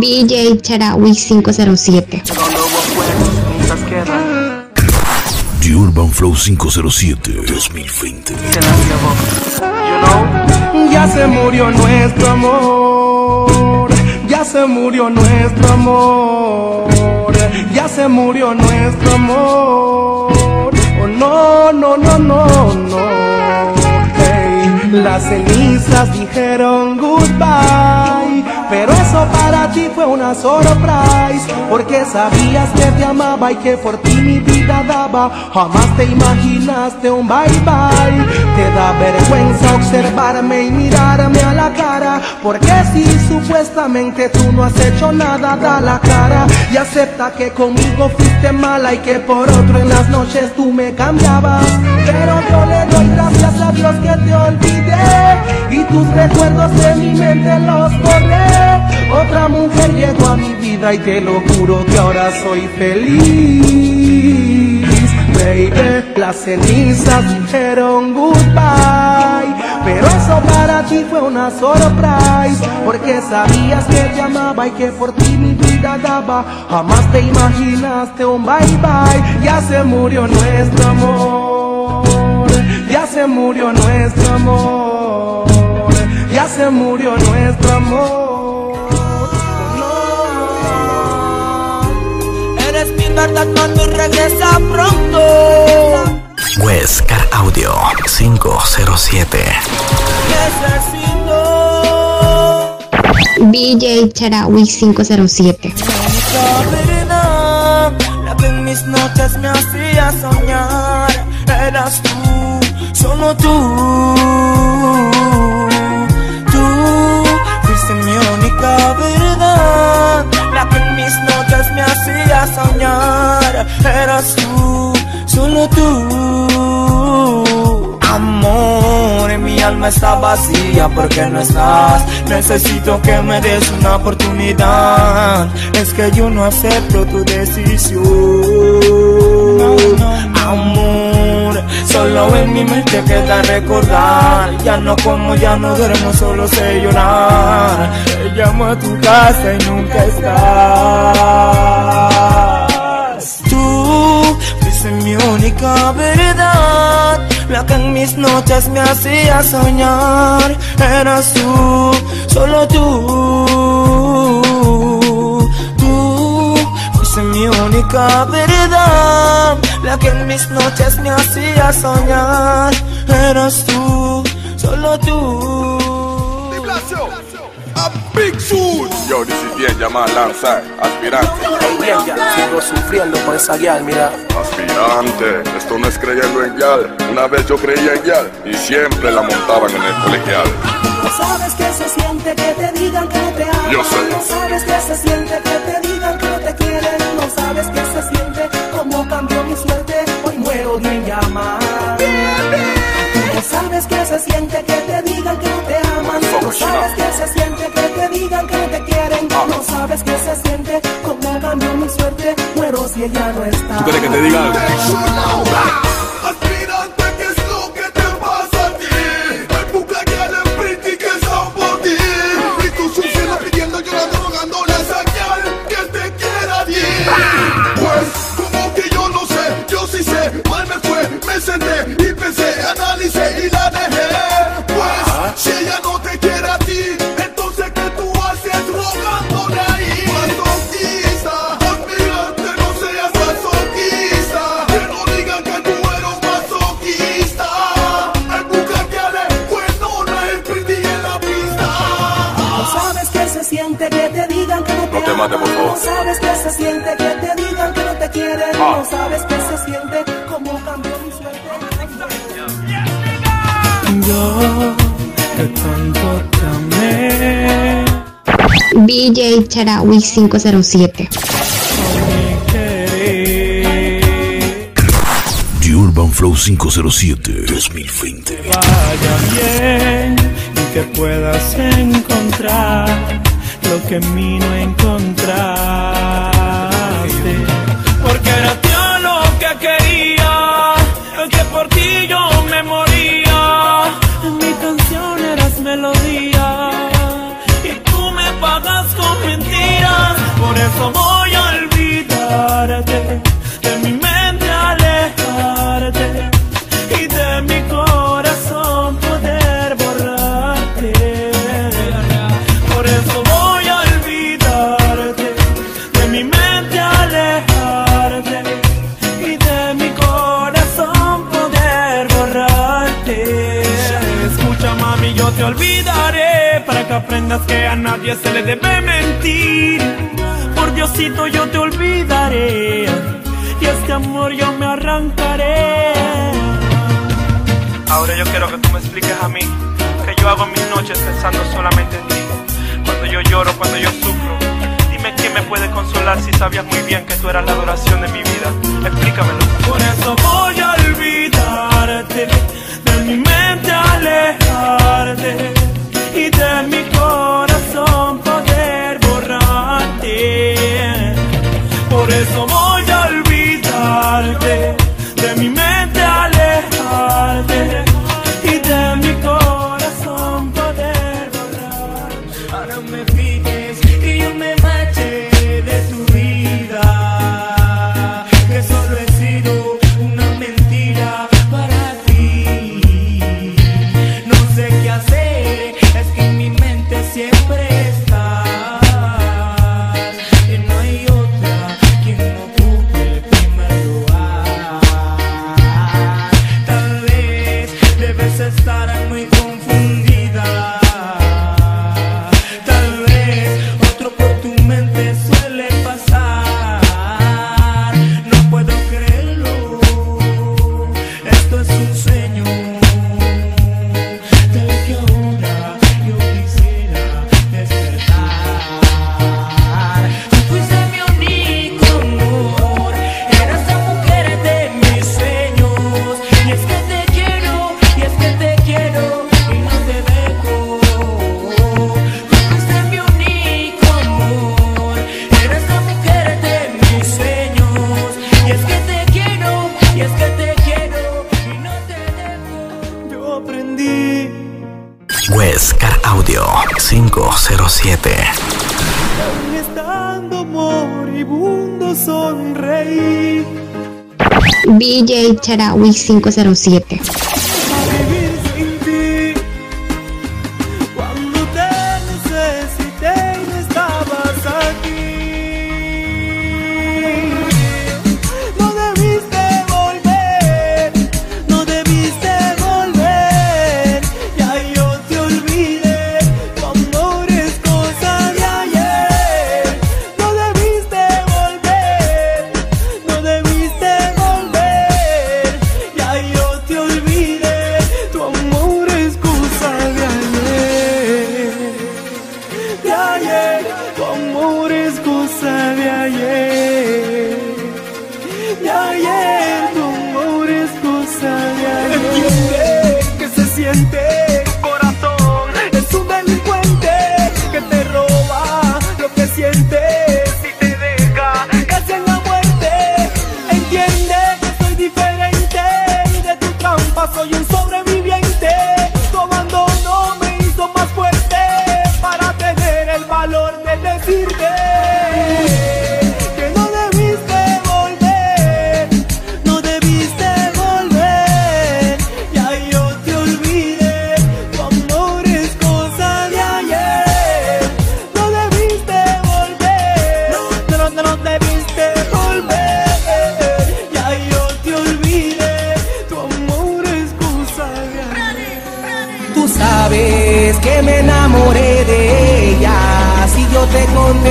BJ Charawi 507. The Urban Flow 507 2020. Ya se murió nuestro amor, ya se murió nuestro amor, ya se murió nuestro amor. Oh no, no, no, no, no. Las cenizas dijeron goodbye, pero eso para ti fue una surprise, porque sabías que te amaba y que por ti mi vida daba. Jamás te imaginaste un bye bye. Te da vergüenza observarme y mirarme a la cara, porque si supuestamente tú no has hecho nada, da la cara y acepta que conmigo fuiste mala y que por otro en las noches tú me cambiabas. Pero yo le doy gracias a Dios que te olvidé y tus recuerdos de mi mente los borré. Otra mujer llegó a mi vida y te lo juro que ahora soy feliz. Baby, las cenizas dijeron goodbye, pero eso para ti fue una surprise, porque sabías que te amaba y que por ti mi vida daba. Jamás te imaginaste un bye bye, ya se murió nuestro amor, ya se murió nuestro amor, ya se murió nuestro amor. Eres mi verdad, mami, regresa pronto. Huescar Audio 507. BJ Charawi 507. la verdad, la que en mis noches me hacía soñar. Eras tú, solo tú. Tú fuiste mi única verdad, la que en mis noches me hacía soñar. Eras tú, solo tú. Amor, mi alma está vacía porque no estás. Necesito que me des una oportunidad. Es que yo no acepto tu decisión. Amor, solo en mi mente queda recordar. Ya no como, ya no duermo, solo sé llorar. Te llamo a tu casa y nunca estás. Tú fuiste mi única verdad, la que en mis noches me hacía soñar. Eras tú, solo tú. Tú fuiste mi única verdad, la que en mis noches me hacía soñar. Eras tú, solo tú. A Big Soul. Yo, this is bien llamada Lanza, aspirante. Bien, ya sigo sufriendo por esa guial, mira. Aspirante, esto no es creyendo en Yal. Una vez yo creía en Yal y siempre la montaban en el colegial. No sabes que se siente que te digan que no te aman. Yo sé. No sabes que se siente que te digan que no te quieren. No sabes que se digan que te quieren. No sabes que se siente como cambió mi suerte. Muero si ella no está. ¿Tú quieres que te diga algo? Que no te quieren. Ah. No sabes que se siente como cambió mi suerte. Yo que tanto te amé. BJ Charawi 507. The Urban Flow 507 2020. vaya bien y que puedas encontrar lo que en mí no encontraste. nunca voy a olvidarte De mi mente alejarte Y de mi corazón poder borrarte. Por eso voy a olvidarte De mi mente alejarte Y de mi corazón poder borrarte. Escucha mami yo te olvidaré Para que aprendas que a nadie se le debe mentir yo te olvidaré y este amor yo me arrancaré. Ahora yo quiero que tú me expliques a mí que yo hago mis noches pensando solamente en ti. Cuando yo lloro, cuando yo sufro, dime quién me puede consolar si sabías muy bien que tú eras la adoración de mi vida. Explícamelo. Por eso voy a olvidarte, de mi mente alejarte. sonreír. BJ Charawi 507.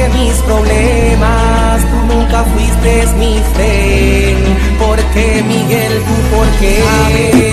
mis problemas, tú nunca fuiste mi fe. ¿Por qué, Miguel, tú por qué?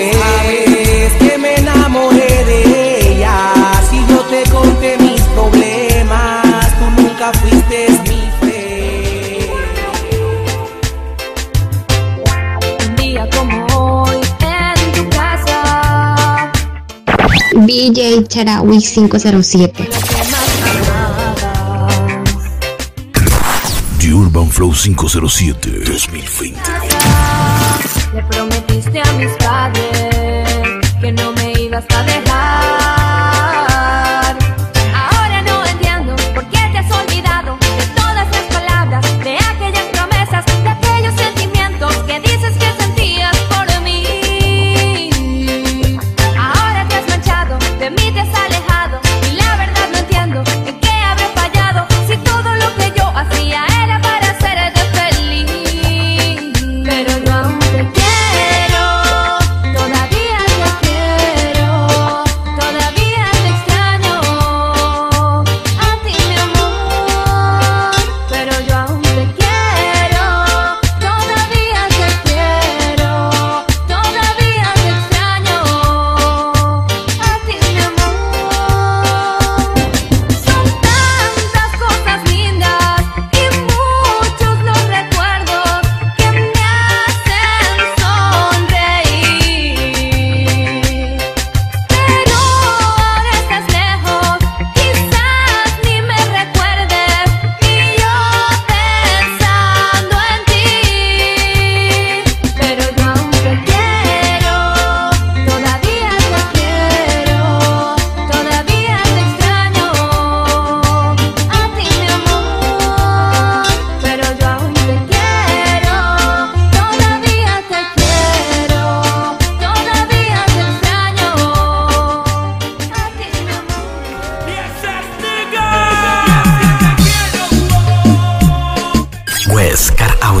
que sabes que me enamoré de ella. Si yo te conté mis problemas, tú nunca fuiste mi fe. Un día como hoy en tu casa. BJ Charawi 507. The Urban Flow 507 2020. Le prometiste a mis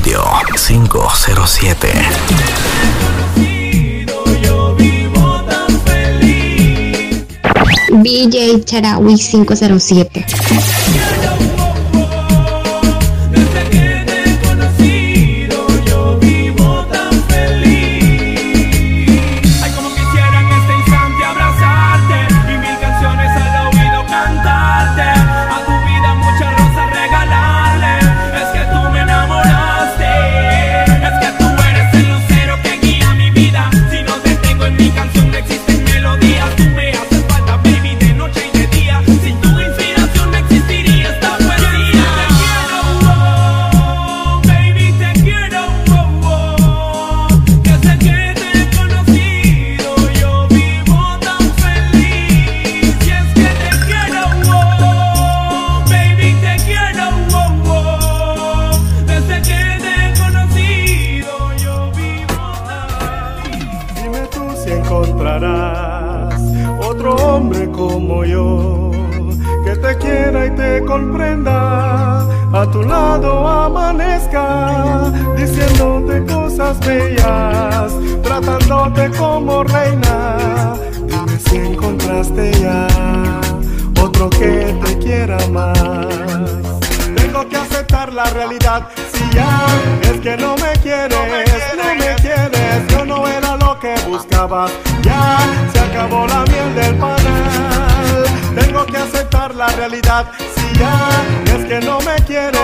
Huescar Audio 507. Yo vivo tan feliz. BJ Charawi 507. Amanezca diciéndote cosas bellas, tratándote como reina. Dime si encontraste ya otro que te quiera más. Tengo que aceptar la realidad. Si ya es que no me quieres, no me quieres, yo no era lo que buscabas. Ya se acabó la miel del panal. Tengo que aceptar la realidad. Si ya es que no me quieres,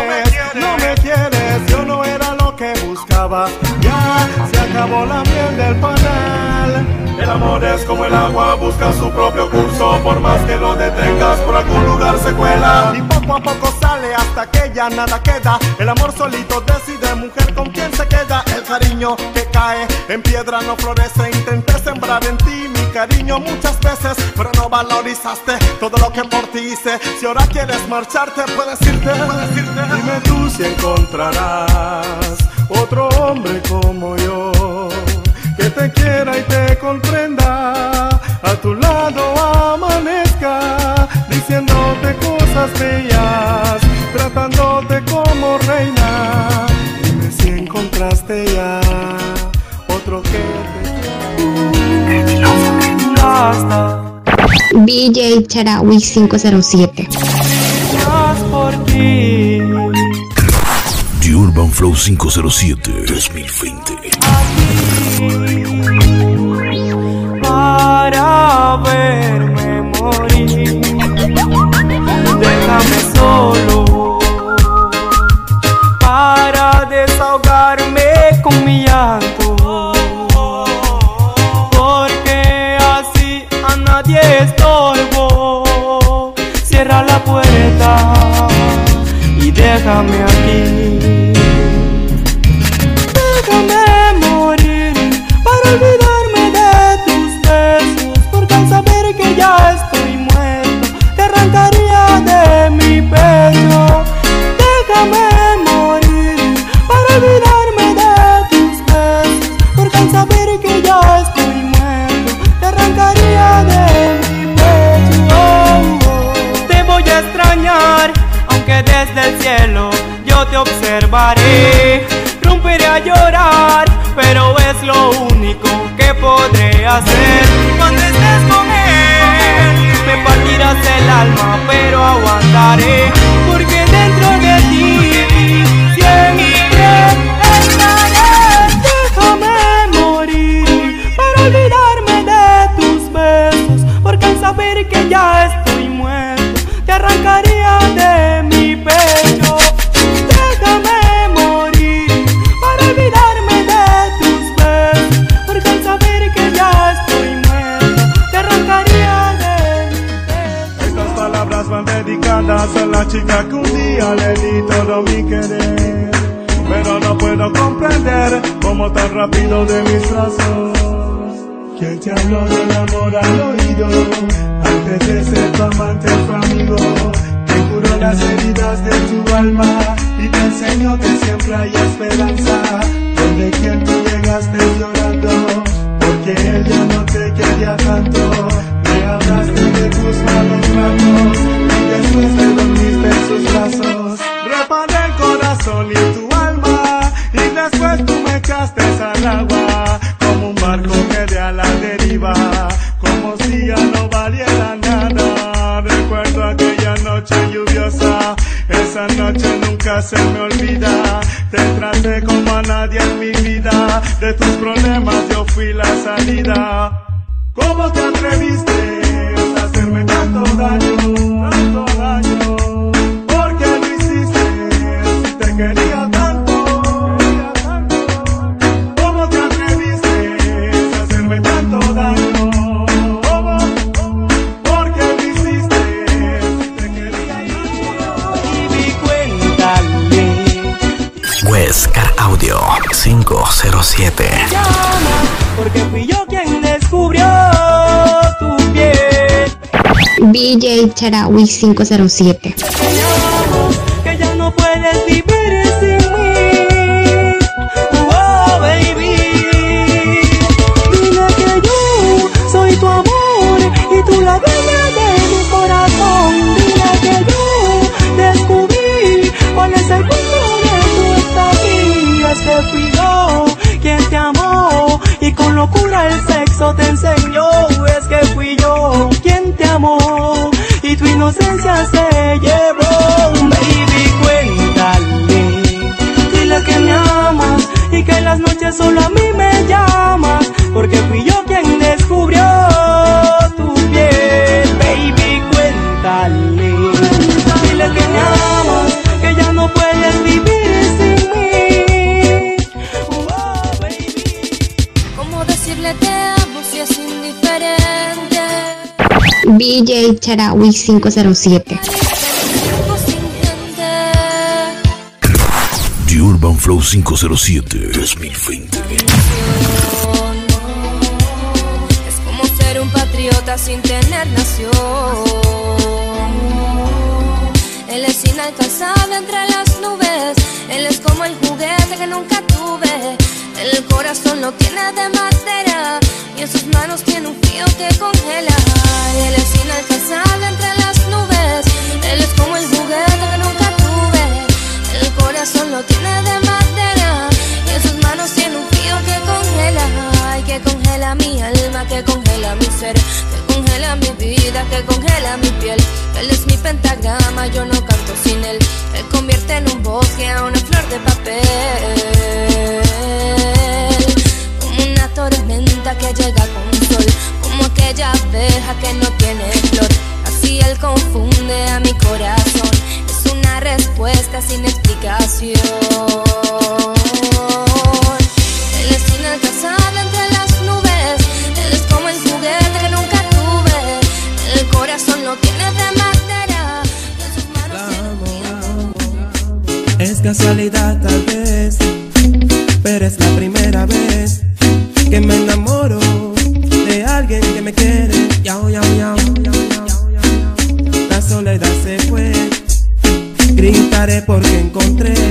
no me quieres, yo no era lo que buscaba. Ya se acabó la miel del panal. El amor es como el agua, busca su propio curso. Por más que lo detengas, por algún lugar se cuela. Y poco a poco sale hasta que ya nada queda. El amor solito decide, mujer, con quién se queda. Cariño que cae en piedra no florece. Intenté sembrar en ti mi cariño muchas veces, pero no valorizaste todo lo que por ti hice. Si ahora quieres marcharte, puedes irte. Puedes irte. Dime tú si encontrarás otro hombre como yo que te quiera y te comprenda. A tu lado amanezca diciéndote cosas bellas, tratándote como reina. Encontraste ya otro que te. Basta, BJ Charawi 507. más por ti. The Urban Flow 507 2020. para verme morir. Déjame solo desahogarme con mi llanto. Porque así a nadie estorbo. Cierra la puerta y déjame aquí. Observaré. Romperé a llorar, pero es lo único que podré hacer. Cuando estés con él, me partirás el alma, pero aguantaré, porque como si ya no valiera nada. Recuerdo aquella noche lluviosa, esa noche nunca se me olvida. Te traté como a nadie en mi vida, de tus problemas yo fui la salida. ¿Cómo te atreviste a hacerme tanto daño, tanto daño? 507. llama, porque fui yo quien descubrió tu piel. BJ Charawi 507. BJ Charawi 507. Vivo sin gente. The Urban Flow 507 2020. Es como ser un patriota sin tener nación. Él es inalcanzable entre las nubes. Él es como el juguete que nunca tuve. El corazón lo tiene de madera y en sus manos tiene un frío que congela. Él es inalcanzable entre las nubes. Él es como el juguete que nunca tuve. El corazón lo tiene de madera y en sus manos tiene un frío que congela. Ay, que congela mi alma, que congela mi ser, que congela mi vida, que congela mi piel. Él es mi pentagrama, yo no canto sin él. En un bosque a una flor de papel. Como una tormenta que llega con sol, como aquella abeja que no tiene flor. Así él confunde a mi corazón. Es una respuesta sin explicación. Él es inalcanzable entre las casualidad tal vez, pero es la primera vez que me enamoro de alguien que me quiere. Yao, yao, yao. La soledad se fue, gritaré porque encontré.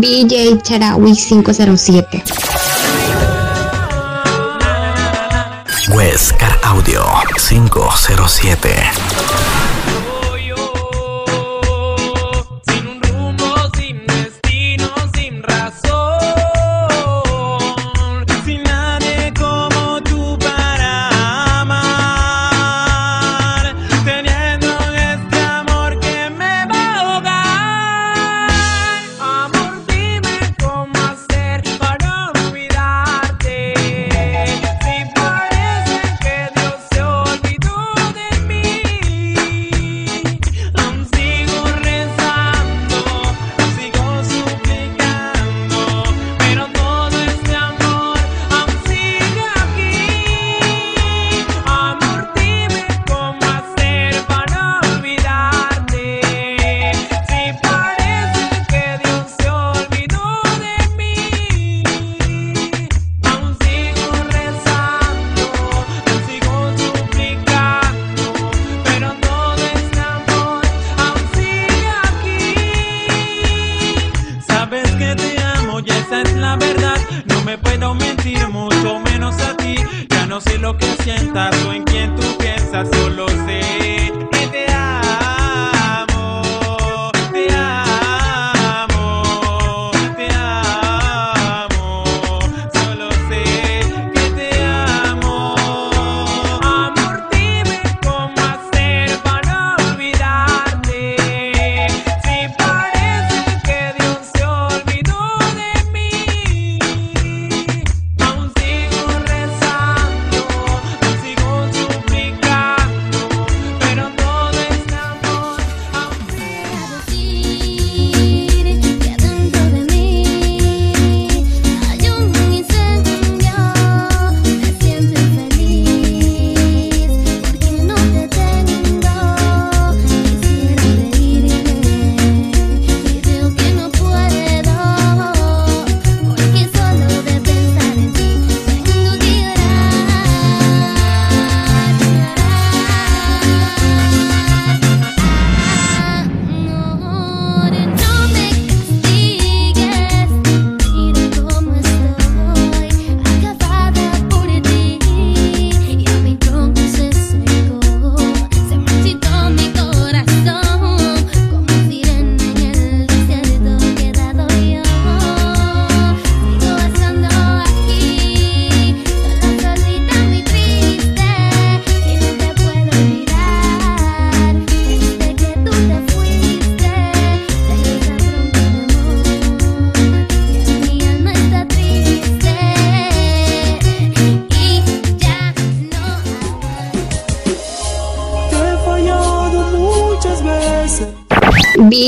BJ Charawi 507. Westcar Audio 507.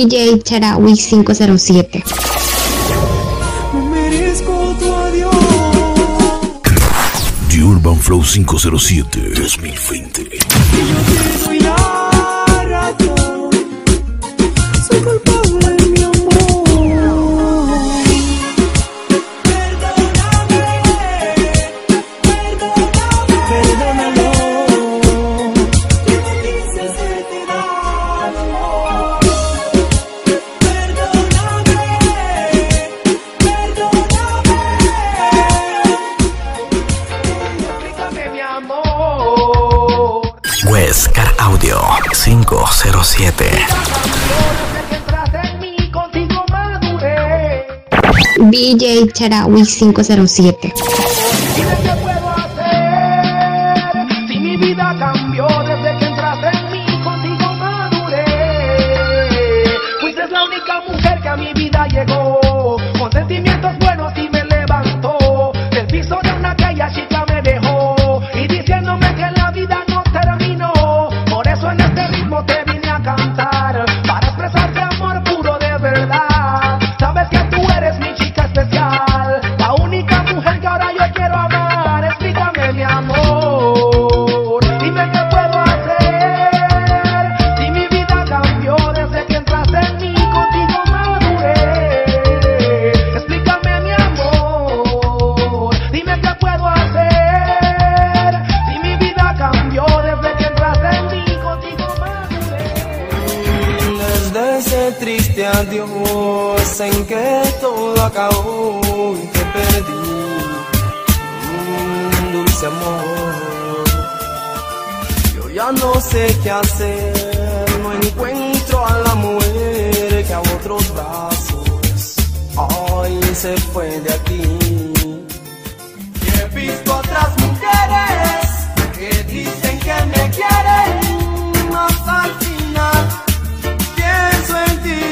DJ Charawi 507. The Urban Flow 507 2020. DJ Charawi 507. ese amor. Yo ya no sé qué hacer, no encuentro a la mujer que a otros brazos hoy se fue de aquí. Y he visto otras mujeres que dicen que me quieren, más al final pienso en ti.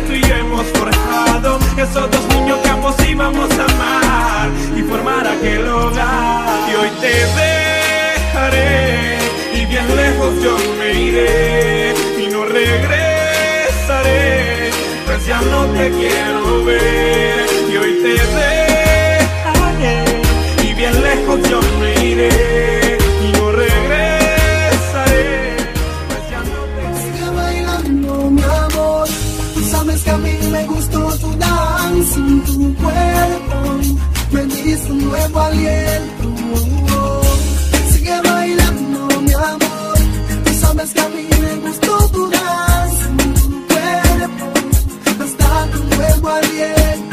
tú y hemos forjado Esos dos niños que ambos íbamos a amar Y formar aquel hogar. Y hoy te dejaré Y bien lejos yo me iré Y no regresaré Pues ya no te quiero ver. Y hoy te dejaré Y bien lejos yo me iré. me gustó tu danza, tu cuerpo me dice un nuevo aliento. Sigue bailando, mi amor, tú sabes que a mí me gustó tu danza, tu cuerpo, hasta tu nuevo aliento.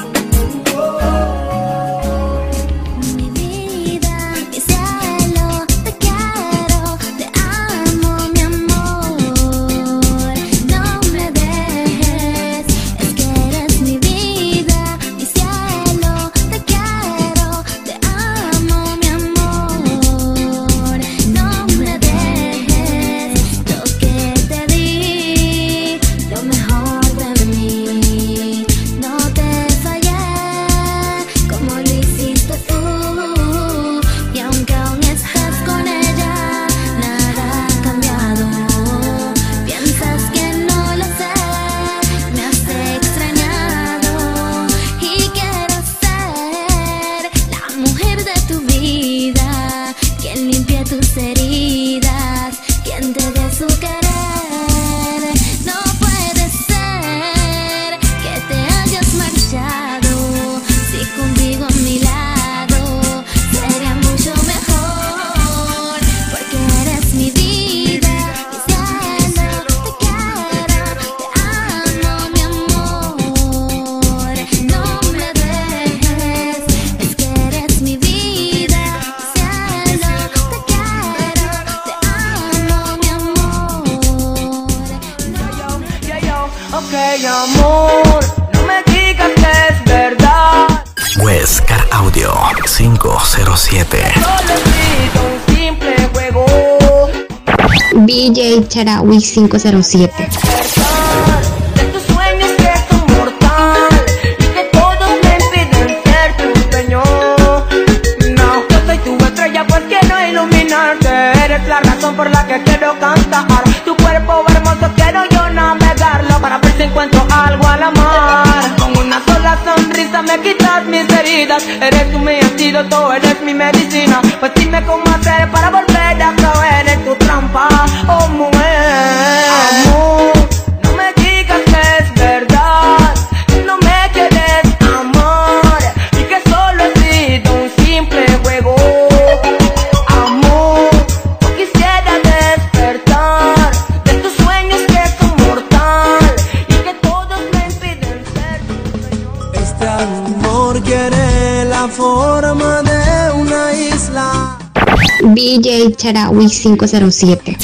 Amor, no me digas que es verdad. Huescar Audio 507. Solo he sido un simple juego. BJ Charawi 507. De tus sueños que son mis heridas. Eres tú mi antídoto, eres mi medicina. Pues dime cómo hacer para volver Charawi 507.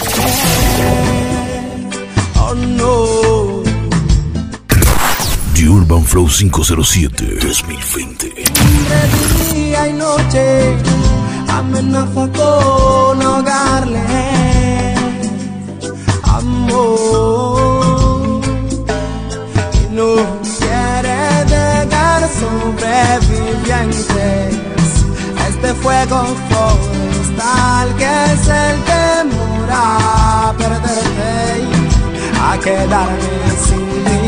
Oh no. The Urban Flow 507 2020. De día y noche amenaza con ahogarle. Amor. Y no quiere dejar sobrevivientes. a Este fuego forestal que es el temor a perderte a quedarme sin ti